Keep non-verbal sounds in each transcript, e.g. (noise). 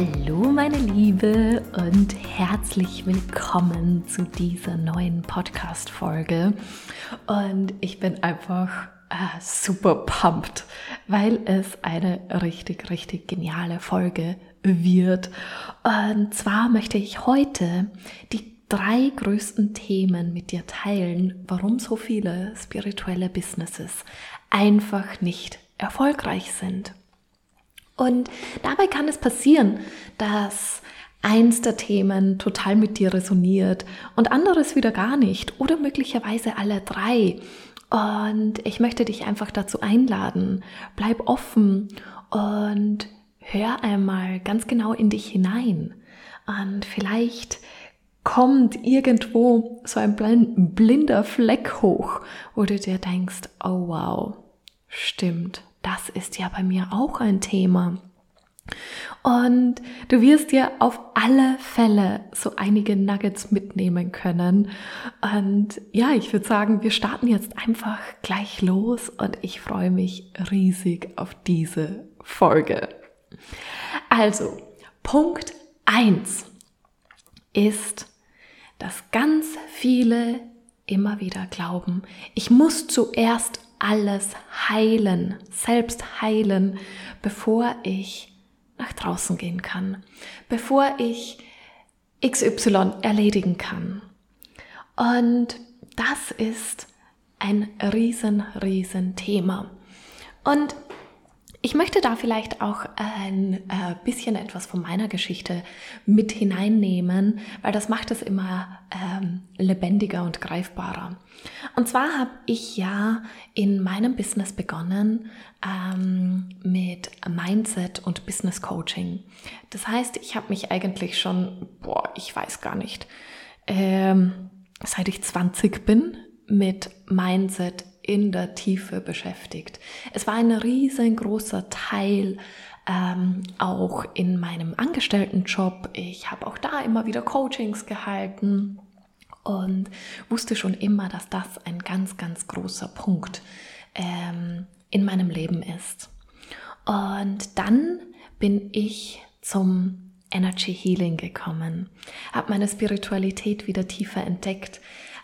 Hallo meine Liebe und herzlich willkommen zu dieser neuen Podcast-Folge. Und ich bin einfach äh, super pumped, weil es eine richtig, richtig geniale Folge wird. Und zwar möchte ich heute die drei größten Themen mit dir teilen, warum so viele spirituelle Businesses einfach nicht erfolgreich sind. Und dabei kann es passieren, dass eins der Themen total mit dir resoniert und anderes wieder gar nicht oder möglicherweise alle drei. Und ich möchte dich einfach dazu einladen, bleib offen und hör einmal ganz genau in dich hinein. Und vielleicht kommt irgendwo so ein blinder Fleck hoch, wo du dir denkst, oh wow, stimmt, das ist ja bei mir auch ein Thema. Und du wirst dir auf alle Fälle so einige Nuggets mitnehmen können. Und ja, ich würde sagen, wir starten jetzt einfach gleich los und ich freue mich riesig auf diese Folge. Also, Punkt 1 ist, dass ganz viele immer wieder glauben, ich muss zuerst alles heilen, selbst heilen, bevor ich nach draußen gehen kann, bevor ich XY erledigen kann. Und das ist ein riesen, riesen Thema. Und ich möchte da vielleicht auch ein äh, bisschen etwas von meiner Geschichte mit hineinnehmen, weil das macht es immer ähm, lebendiger und greifbarer. Und zwar habe ich ja in meinem Business begonnen ähm, mit Mindset und Business Coaching. Das heißt, ich habe mich eigentlich schon, boah, ich weiß gar nicht, ähm, seit ich 20 bin, mit Mindset in der Tiefe beschäftigt. Es war ein riesengroßer Teil ähm, auch in meinem Angestelltenjob. Ich habe auch da immer wieder Coachings gehalten und wusste schon immer, dass das ein ganz, ganz großer Punkt ähm, in meinem Leben ist. Und dann bin ich zum Energy Healing gekommen, habe meine Spiritualität wieder tiefer entdeckt,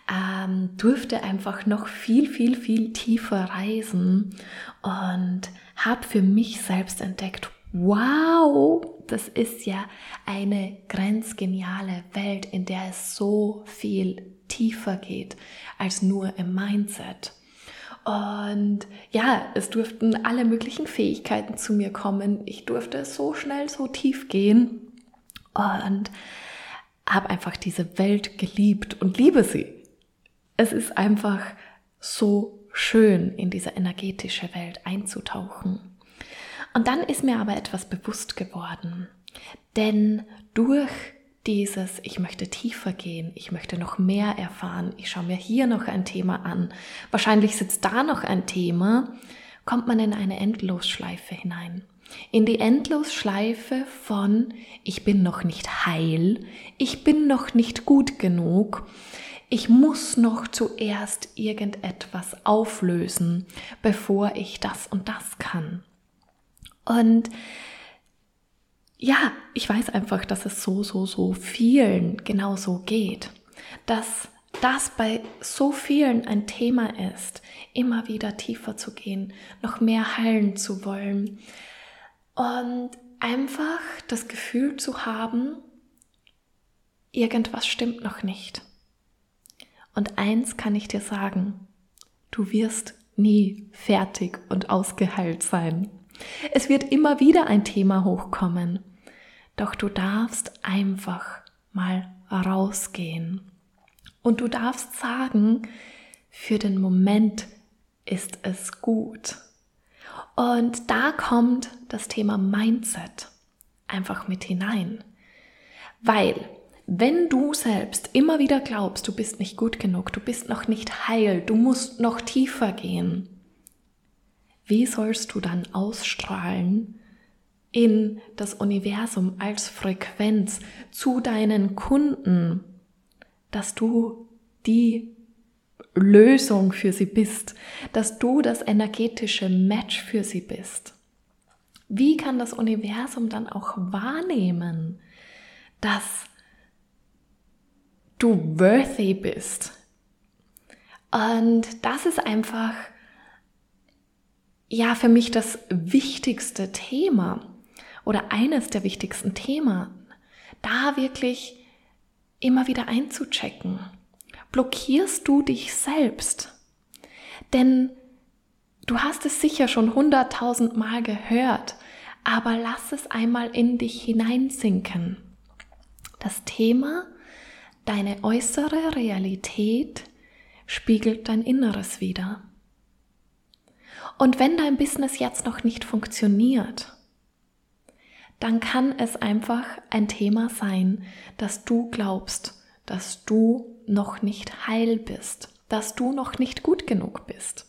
ähm, durfte einfach noch viel, viel, viel tiefer reisen und habe für mich selbst entdeckt, wow, das ist ja eine grenzgeniale Welt, in der es so viel tiefer geht als nur im Mindset. Und ja, es durften alle möglichen Fähigkeiten zu mir kommen. Ich durfte so schnell, so tief gehen und habe einfach diese Welt geliebt und liebe sie es ist einfach so schön, in diese energetische Welt einzutauchen. Und dann ist mir aber etwas bewusst geworden. Denn durch dieses, ich möchte tiefer gehen, ich möchte noch mehr erfahren, ich schaue mir hier noch ein Thema an, wahrscheinlich sitzt da noch ein Thema, kommt man in eine Endlosschleife hinein. In die Endlosschleife von, ich bin noch nicht heil, ich bin noch nicht gut genug, ich muss noch zuerst irgendetwas auflösen, bevor ich das und das kann. Und ja, ich weiß einfach, dass es so, so, so vielen genauso geht. Dass das bei so vielen ein Thema ist, immer wieder tiefer zu gehen, noch mehr heilen zu wollen und einfach das Gefühl zu haben, irgendwas stimmt noch nicht. Und eins kann ich dir sagen, du wirst nie fertig und ausgeheilt sein. Es wird immer wieder ein Thema hochkommen, doch du darfst einfach mal rausgehen. Und du darfst sagen, für den Moment ist es gut. Und da kommt das Thema Mindset einfach mit hinein. Weil wenn du selbst immer wieder glaubst, du bist nicht gut genug, du bist noch nicht heil, du musst noch tiefer gehen, wie sollst du dann ausstrahlen in das Universum als Frequenz zu deinen Kunden, dass du die Lösung für sie bist, dass du das energetische Match für sie bist? Wie kann das Universum dann auch wahrnehmen, dass du worthy bist? Und das ist einfach, ja, für mich das wichtigste Thema oder eines der wichtigsten Themen, da wirklich immer wieder einzuchecken. Blockierst du dich selbst? Denn du hast es sicher schon hunderttausend Mal gehört, aber lass es einmal in dich hineinsinken. Das Thema, deine äußere Realität spiegelt dein Inneres wieder. Und wenn dein Business jetzt noch nicht funktioniert, dann kann es einfach ein Thema sein, dass du glaubst, dass du noch nicht heil bist, dass du noch nicht gut genug bist.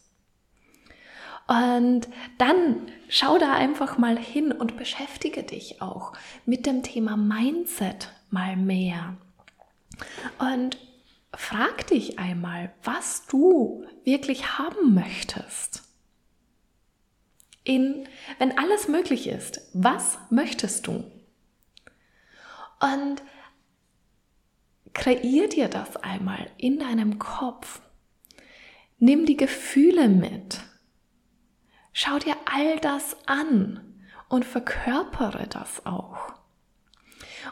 Und dann schau da einfach mal hin und beschäftige dich auch mit dem Thema Mindset mal mehr. Und frag dich einmal, was du wirklich haben möchtest. In, wenn alles möglich ist, was möchtest du? Und kreier dir das einmal in deinem Kopf. Nimm die Gefühle mit. Schau dir all das an und verkörpere das auch.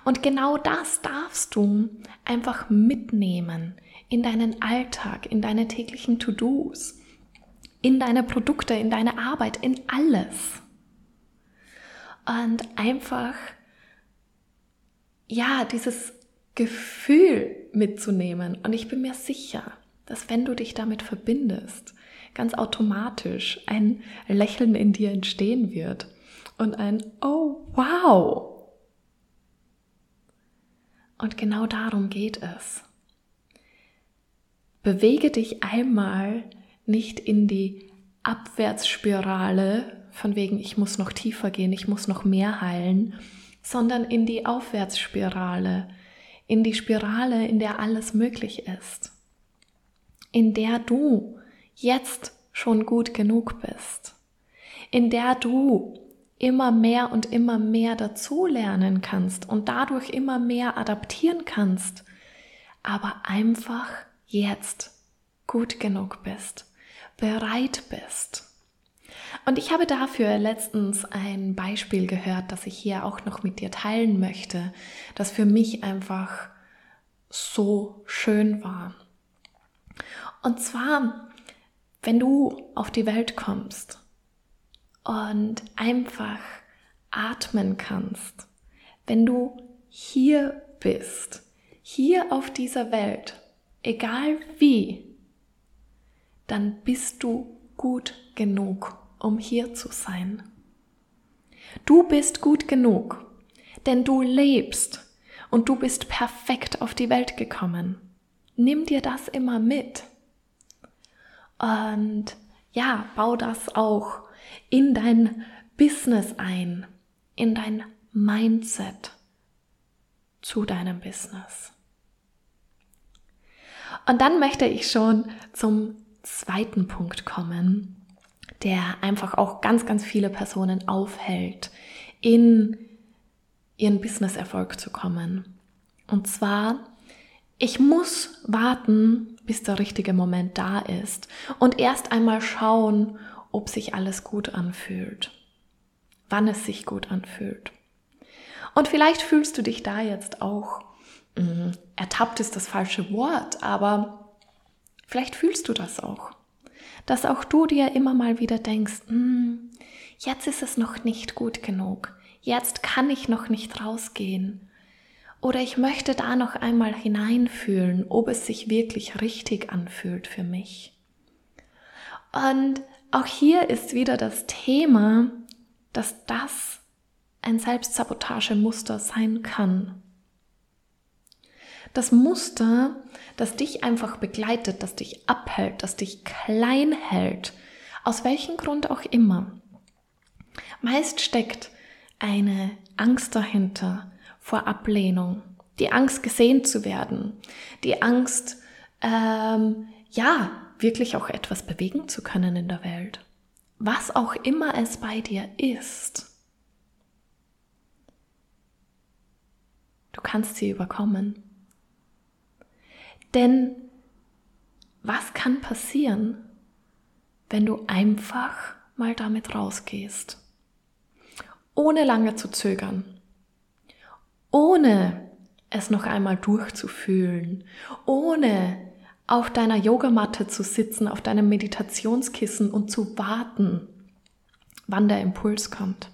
Und genau das darfst du einfach mitnehmen in deinen Alltag, in deine täglichen To-Dos, in deine Produkte, in deine Arbeit, in alles. Und einfach, ja, dieses Gefühl mitzunehmen. Und ich bin mir sicher, dass wenn du dich damit verbindest, ganz automatisch ein Lächeln in dir entstehen wird und ein Oh, wow. Und genau darum geht es. Bewege dich einmal nicht in die Abwärtsspirale, von wegen ich muss noch tiefer gehen, ich muss noch mehr heilen, sondern in die Aufwärtsspirale, in die Spirale, in der alles möglich ist, in der du jetzt schon gut genug bist, in der du immer mehr und immer mehr dazulernen kannst und dadurch immer mehr adaptieren kannst, aber einfach jetzt gut genug bist, bereit bist. Und ich habe dafür letztens ein Beispiel gehört, das ich hier auch noch mit dir teilen möchte, das für mich einfach so schön war. Und zwar, wenn du auf die Welt kommst und einfach atmen kannst, wenn du hier bist, hier auf dieser Welt, egal wie, dann bist du gut genug, um hier zu sein. Du bist gut genug, denn du lebst und du bist perfekt auf die Welt gekommen. Nimm dir das immer mit. Und ja, bau das auch in dein Business ein, in dein Mindset zu deinem Business. Und dann möchte ich schon zum zweiten Punkt kommen, der einfach auch ganz, ganz viele Personen aufhält, in ihren Business-Erfolg zu kommen. Und zwar, ich muss warten, bis der richtige Moment da ist und erst einmal schauen, ob sich alles gut anfühlt, wann es sich gut anfühlt. Und vielleicht fühlst du dich da jetzt auch, mh, mm, ertappt ist das falsche Wort, aber vielleicht fühlst du das auch, dass auch du dir immer mal wieder denkst, mm, jetzt ist es noch nicht gut genug, jetzt kann ich noch nicht rausgehen. Oder ich möchte da noch einmal hineinfühlen, ob es sich wirklich richtig anfühlt für mich. Und auch hier ist wieder das Thema, dass das ein Selbstsabotagemuster sein kann. Das Muster, das dich einfach begleitet, das dich abhält, das dich klein hält, aus welchem Grund auch immer. Meist steckt eine Angst dahinter vor Ablehnung, die Angst gesehen zu werden, die Angst, ähm, ja, wirklich auch etwas bewegen zu können in der Welt. Was auch immer es bei dir ist. Du kannst sie überkommen. Denn was kann passieren, wenn du einfach mal damit rausgehst? Ohne lange zu zögern. Ohne es noch einmal durchzufühlen. Ohne auf deiner Yogamatte zu sitzen, auf deinem Meditationskissen und zu warten, wann der Impuls kommt.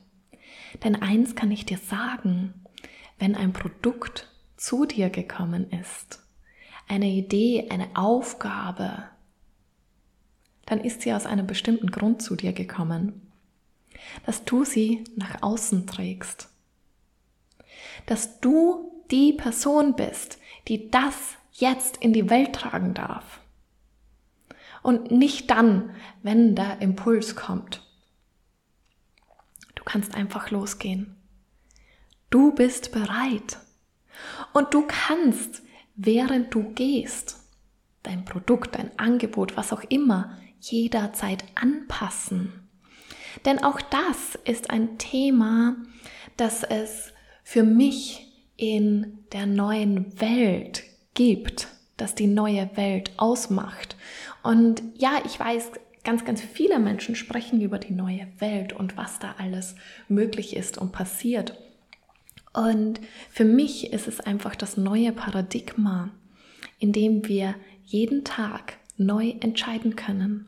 Denn eins kann ich dir sagen, wenn ein Produkt zu dir gekommen ist, eine Idee, eine Aufgabe, dann ist sie aus einem bestimmten Grund zu dir gekommen, dass du sie nach außen trägst, dass du die Person bist, die das jetzt in die Welt tragen darf. Und nicht dann, wenn der Impuls kommt. Du kannst einfach losgehen. Du bist bereit. Und du kannst, während du gehst, dein Produkt, dein Angebot, was auch immer, jederzeit anpassen. Denn auch das ist ein Thema, das es für mich in der neuen Welt gibt, das die neue Welt ausmacht. Und ja, ich weiß, ganz, ganz viele Menschen sprechen über die neue Welt und was da alles möglich ist und passiert. Und für mich ist es einfach das neue Paradigma, in dem wir jeden Tag neu entscheiden können,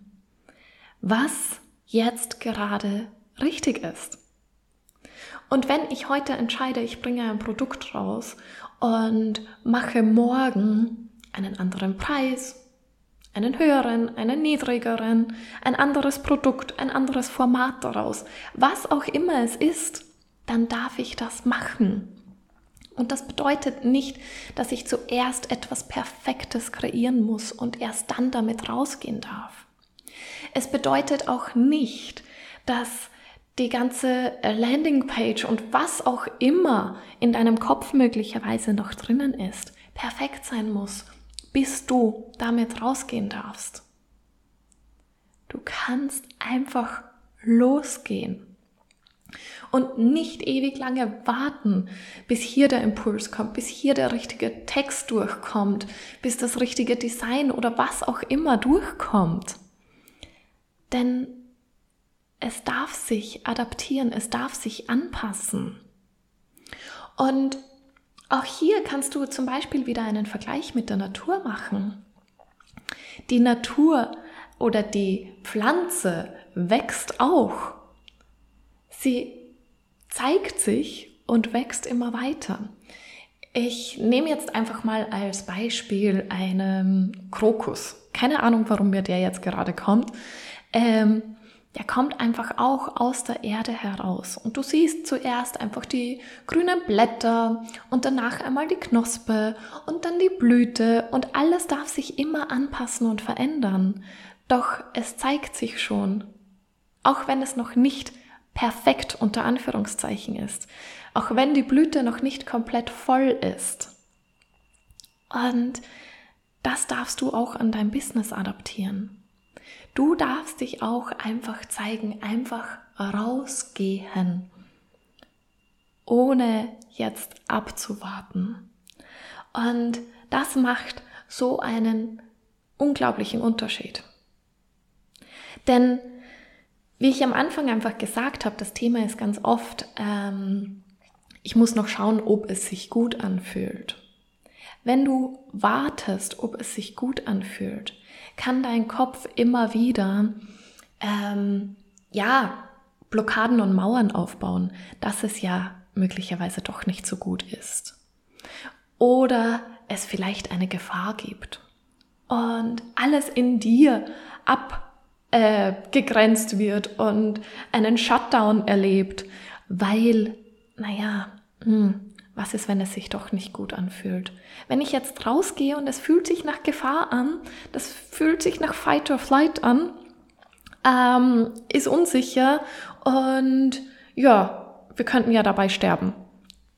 was jetzt gerade richtig ist. Und wenn ich heute entscheide, ich bringe ein Produkt raus und mache morgen einen anderen Preis, einen höheren, einen niedrigeren, ein anderes Produkt, ein anderes Format daraus, was auch immer es ist, dann darf ich das machen. Und das bedeutet nicht, dass ich zuerst etwas Perfektes kreieren muss und erst dann damit rausgehen darf. Es bedeutet auch nicht, dass die ganze Landingpage und was auch immer in deinem Kopf möglicherweise noch drinnen ist, perfekt sein muss, bis du damit rausgehen darfst. Du kannst einfach losgehen und nicht ewig lange warten, bis hier der Impuls kommt, bis hier der richtige Text durchkommt, bis das richtige Design oder was auch immer durchkommt. Denn es darf sich adaptieren, es darf sich anpassen. Und auch hier kannst du zum Beispiel wieder einen Vergleich mit der Natur machen. Die Natur oder die Pflanze wächst auch. Sie zeigt sich und wächst immer weiter. Ich nehme jetzt einfach mal als Beispiel einen Krokus. Keine Ahnung, warum mir der jetzt gerade kommt. Ähm, der kommt einfach auch aus der Erde heraus. Und du siehst zuerst einfach die grünen Blätter und danach einmal die Knospe und dann die Blüte und alles darf sich immer anpassen und verändern. Doch es zeigt sich schon, auch wenn es noch nicht perfekt unter Anführungszeichen ist, auch wenn die Blüte noch nicht komplett voll ist. Und das darfst du auch an dein Business adaptieren. Du darfst dich auch einfach zeigen, einfach rausgehen, ohne jetzt abzuwarten. Und das macht so einen unglaublichen Unterschied. Denn wie ich am Anfang einfach gesagt habe, das Thema ist ganz oft, ähm, ich muss noch schauen, ob es sich gut anfühlt. Wenn du wartest, ob es sich gut anfühlt, kann dein Kopf immer wieder, ähm, ja, Blockaden und Mauern aufbauen, dass es ja möglicherweise doch nicht so gut ist. Oder es vielleicht eine Gefahr gibt. Und alles in dir abgegrenzt äh, wird und einen Shutdown erlebt, weil, naja, hm, was ist, wenn es sich doch nicht gut anfühlt? Wenn ich jetzt rausgehe und es fühlt sich nach Gefahr an, das fühlt sich nach Fight or Flight an, ähm, ist unsicher und ja, wir könnten ja dabei sterben.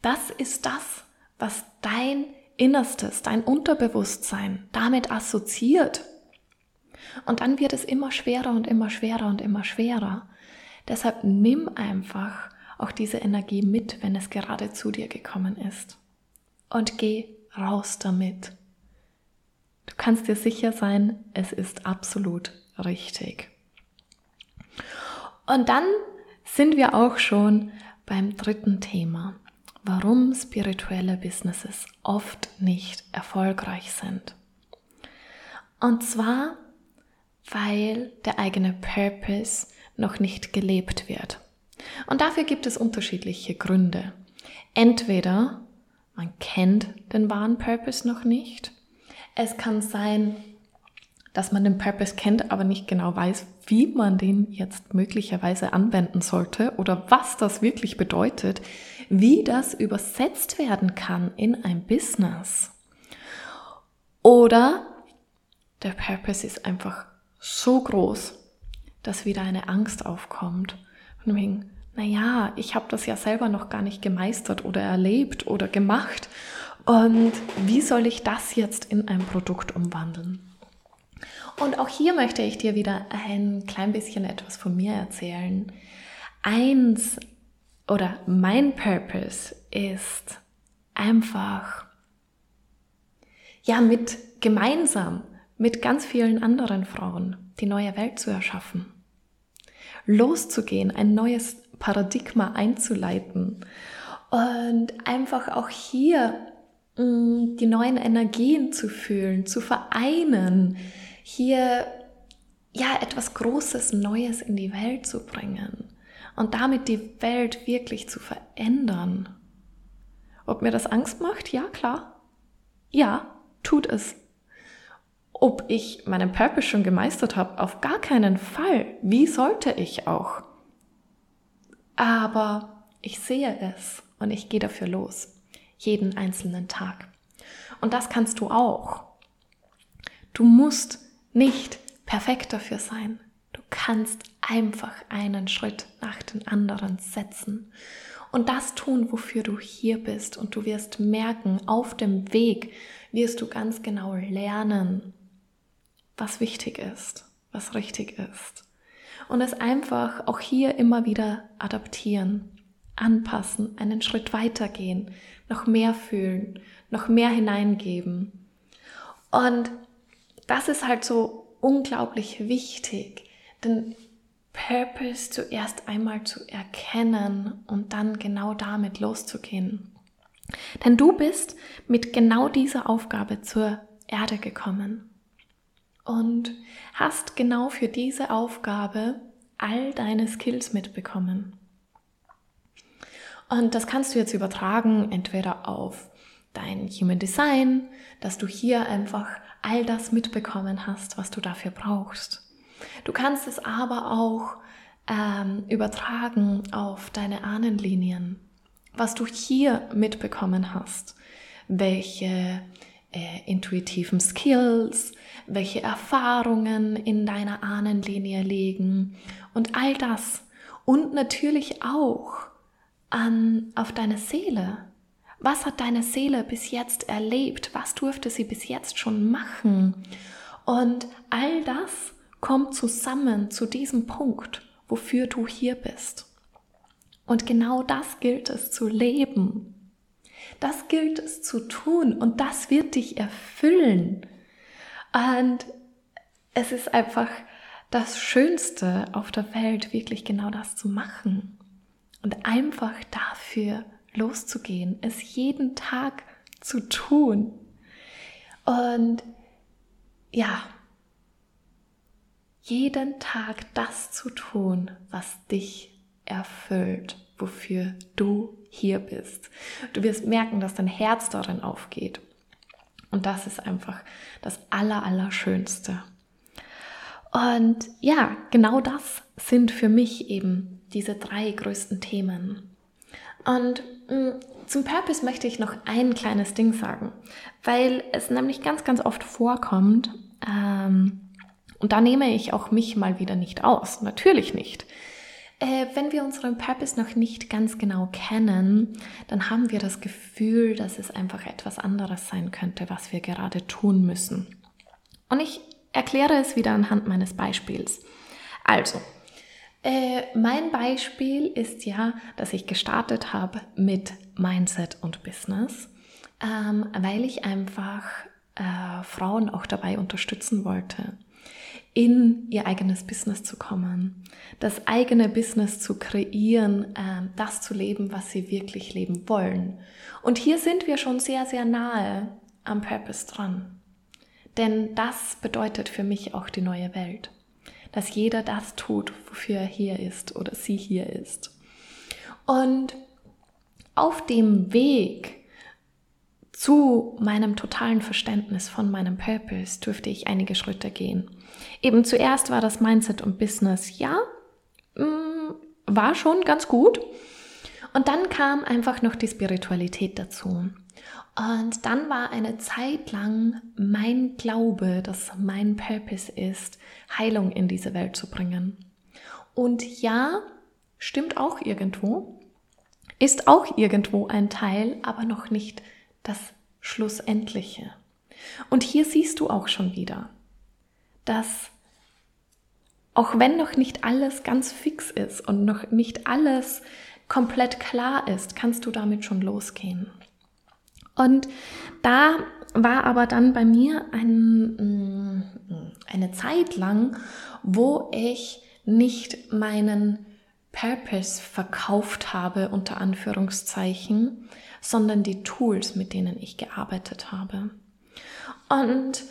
Das ist das, was dein Innerstes, dein Unterbewusstsein damit assoziiert. Und dann wird es immer schwerer und immer schwerer und immer schwerer. Deshalb nimm einfach auch diese Energie mit, wenn es gerade zu dir gekommen ist. und geh raus damit. Du kannst dir sicher sein, es ist absolut richtig. Und dann sind wir auch schon beim dritten Thema, warum spirituelle Businesses oft nicht erfolgreich sind. Und zwar, weil der eigene Purpose noch nicht gelebt wird. Und dafür gibt es unterschiedliche Gründe. Entweder man kennt den wahren Purpose noch nicht. Es kann sein, dass man den Purpose kennt, aber nicht genau weiß, wie man den jetzt möglicherweise anwenden sollte oder was das wirklich bedeutet, wie das übersetzt werden kann in ein Business. Oder der Purpose ist einfach so groß, dass wieder eine Angst aufkommt. Von wegen, naja, ich habe das ja selber noch gar nicht gemeistert oder erlebt oder gemacht. Und wie soll ich das jetzt in ein Produkt umwandeln? Und auch hier möchte ich dir wieder ein klein bisschen etwas von mir erzählen. Eins oder mein Purpose ist einfach, ja, mit gemeinsam mit ganz vielen anderen Frauen die neue Welt zu erschaffen. Loszugehen, ein neues Paradigma einzuleiten und einfach auch hier mh, mm, die neuen Energien zu fühlen, zu vereinen, hier ja etwas Großes, Neues in die Welt zu bringen und damit die Welt wirklich zu verändern. Ob mir das Angst macht? Ja, klar. Ja, tut es. Ob ich meinen Purpose schon gemeistert habe? Auf gar keinen Fall. Wie sollte ich auch? Aber ich sehe es und ich gehe dafür los. Jeden einzelnen Tag. Und das kannst du auch. Du musst nicht perfekt dafür sein. Du kannst einfach einen Schritt nach den anderen setzen und das tun, wofür du hier bist. Und du wirst merken, auf dem Weg wirst du ganz genau lernen, was wichtig ist, was richtig ist. Und es einfach auch hier immer wieder adaptieren, anpassen, einen Schritt weitergehen, noch mehr fühlen, noch mehr hineingeben. Und das ist halt so unglaublich wichtig, den Purpose zuerst einmal zu erkennen und dann genau damit loszugehen. Denn du bist mit genau dieser Aufgabe zur Erde gekommen und hast genau für diese Aufgabe all deine Skills mitbekommen. Und das kannst du jetzt übertragen, entweder auf dein Human Design, dass du hier einfach all das mitbekommen hast, was du dafür brauchst. Du kannst es aber auch ähm, übertragen auf deine Ahnenlinien, was du hier mitbekommen hast, welche äh, intuitiven Skills, welche Erfahrungen in deiner Ahnenlinie liegen und all das. Und natürlich auch an, auf deine Seele, was hat deine Seele bis jetzt erlebt? Was durfte sie bis jetzt schon machen? Und all das kommt zusammen zu diesem Punkt, wofür du hier bist. Und genau das gilt es zu leben. Das gilt es zu tun und das wird dich erfüllen. Und es ist einfach das Schönste auf der Welt, wirklich genau das zu machen. Und einfach dafür loszugehen, es jeden Tag zu tun. Und ja, jeden Tag das zu tun, was dich erfüllt, wofür du hier bist. Du wirst merken, dass dein Herz darin aufgeht. Und das ist einfach das Aller, Allerschönste. Und ja, genau das sind für mich eben diese drei größten Themen. Und mh, mm, zum Purpose möchte ich noch ein kleines Ding sagen, weil es nämlich ganz, ganz oft vorkommt, ähm, und da nehme ich auch mich mal wieder nicht aus, natürlich nicht. Äh, wenn wir unseren Purpose noch nicht ganz genau kennen, dann haben wir das Gefühl, dass es einfach etwas anderes sein könnte, was wir gerade tun müssen. Und ich erkläre es wieder anhand meines Beispiels. Also, äh, mein Beispiel ist ja, dass ich gestartet habe mit Mindset und Business. ähm, weil ich einfach äh, Frauen auch dabei unterstützen wollte, in ihr eigenes Business zu kommen, das eigene Business zu kreieren, äh, das zu leben, was sie wirklich leben wollen. Und hier sind wir schon sehr, sehr nahe am Purpose dran. Denn das bedeutet für mich auch die neue Welt. Dass jeder das tut, wofür er hier ist oder sie hier ist. Und auf dem Weg zu meinem totalen Verständnis von meinem Purpose durfte ich einige Schritte gehen. Eben zuerst war das Mindset und Business, ja, mm, war schon ganz gut. Und dann kam einfach noch die Spiritualität dazu. Und dann war eine Zeit lang mein Glaube, dass mein Purpose ist, Heilung in diese Welt zu bringen. Und ja, stimmt auch irgendwo, ist auch irgendwo ein Teil, aber noch nicht das Schlussendliche. Und hier siehst du auch schon wieder, dass auch wenn noch nicht alles ganz fix ist und noch nicht alles komplett klar ist, kannst du damit schon losgehen. Und da war aber dann bei mir ein, mm, eine Zeit lang, wo ich nicht meinen Purpose verkauft habe, unter Anführungszeichen, sondern die Tools, mit denen ich gearbeitet habe. Und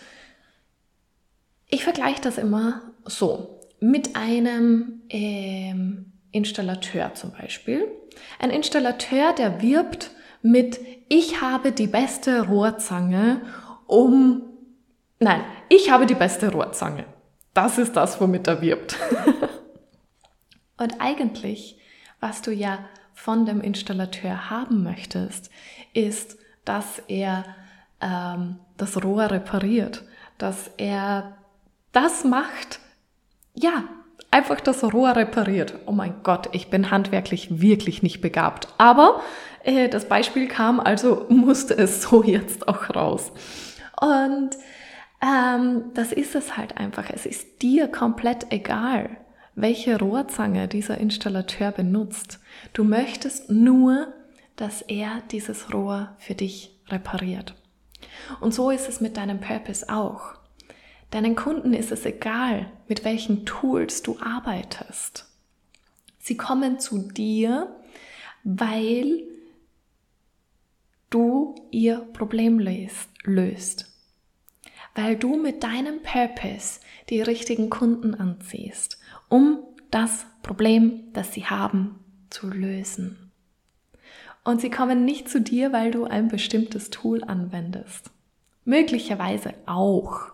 ich vergleiche das immer so mit einem ähm, Installateur zum Beispiel. Ein Installateur, der wirbt mit ich habe die beste Rohrzange, um nein, ich habe die beste Rohrzange. Das ist das, womit er wirbt. (laughs) Und eigentlich, was du ja von dem Installateur haben möchtest, ist, dass er ähm, das Rohr repariert, dass er das macht, ja, einfach das Rohr repariert. Oh mein Gott, ich bin handwerklich wirklich nicht begabt. Aber äh, das Beispiel kam, also musste es (laughs) so jetzt auch raus. Und ähm, das ist es halt einfach. Es ist dir komplett egal, welche Rohrzange dieser Installateur benutzt. Du möchtest nur, dass er dieses Rohr für dich repariert. Und so ist es mit deinem Purpose auch. Deinen Kunden ist es egal, mit welchen Tools du arbeitest. Sie kommen zu dir, weil du ihr Problem löst. Weil du mit deinem Purpose die richtigen Kunden anziehst, um das Problem, das sie haben, zu lösen. Und sie kommen nicht zu dir, weil du ein bestimmtes Tool anwendest. Möglicherweise auch.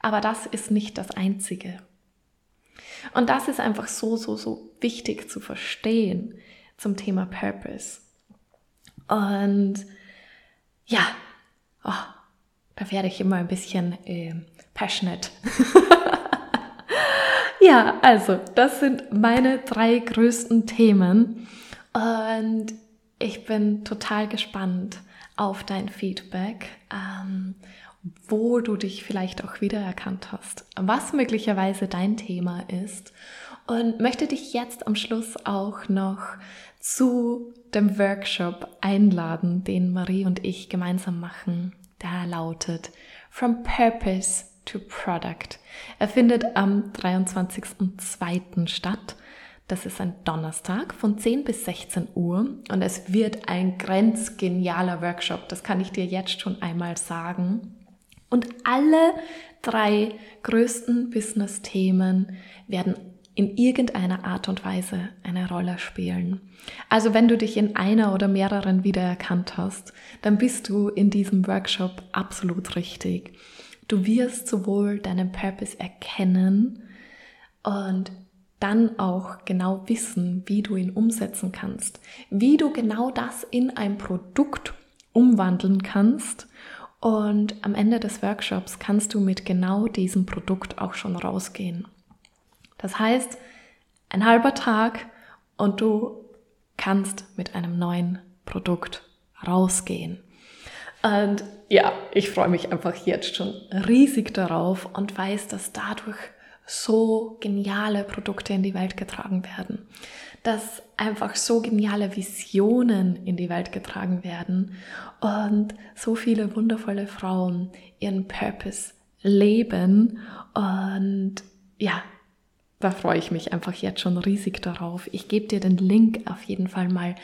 Aber das ist nicht das Einzige. Und das ist einfach so, so, so wichtig zu verstehen zum Thema Purpose. Und ja, oh, da werde ich immer ein bisschen äh, passionate. (laughs) ja, also, das sind meine drei größten Themen. Und ich bin total gespannt auf dein Feedback, ähm, wo du dich vielleicht auch wiedererkannt hast, was möglicherweise dein Thema ist und möchte dich jetzt am Schluss auch noch zu dem Workshop einladen, den Marie und ich gemeinsam machen. Der lautet From Purpose to Product. Er findet am 23.02. statt. Das ist ein Donnerstag von 10 bis 16 Uhr und es wird ein grenzgenialer Workshop. Das kann ich dir jetzt schon einmal sagen. Und alle drei größten Business-Themen werden in irgendeiner Art und Weise eine Rolle spielen. Also wenn du dich in einer oder mehreren wiedererkannt hast, dann bist du in diesem Workshop absolut richtig. Du wirst sowohl deinen Purpose erkennen und dann auch genau wissen, wie du ihn umsetzen kannst, wie du genau das in ein Produkt umwandeln kannst und am Ende des Workshops kannst du mit genau diesem Produkt auch schon rausgehen. Das heißt, ein halber Tag und du kannst mit einem neuen Produkt rausgehen. Und ja, ich freue mich einfach jetzt schon riesig darauf und weiß, dass dadurch so geniale Produkte in die Welt getragen werden, dass einfach so geniale Visionen in die Welt getragen werden und so viele wundervolle Frauen ihren Purpose leben und ja, da freue ich mich einfach jetzt schon riesig darauf. Ich gebe dir den Link auf jeden Fall mal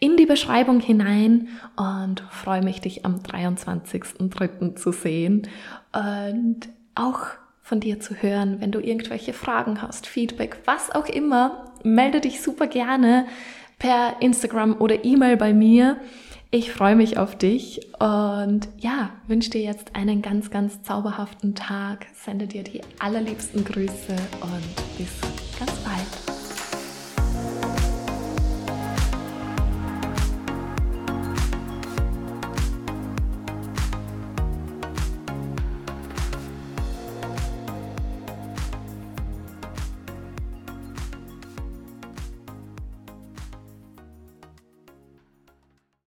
in die Beschreibung hinein und freue mich, dich am 23.03. zu sehen und auch von dir zu hören. Wenn du irgendwelche Fragen hast, Feedback, was auch immer, melde dich super gerne per Instagram oder E-Mail bei mir. Ich freue mich auf dich und ja, wünsche dir jetzt einen ganz, ganz zauberhaften Tag, sende dir die allerliebsten Grüße und bis ganz bald.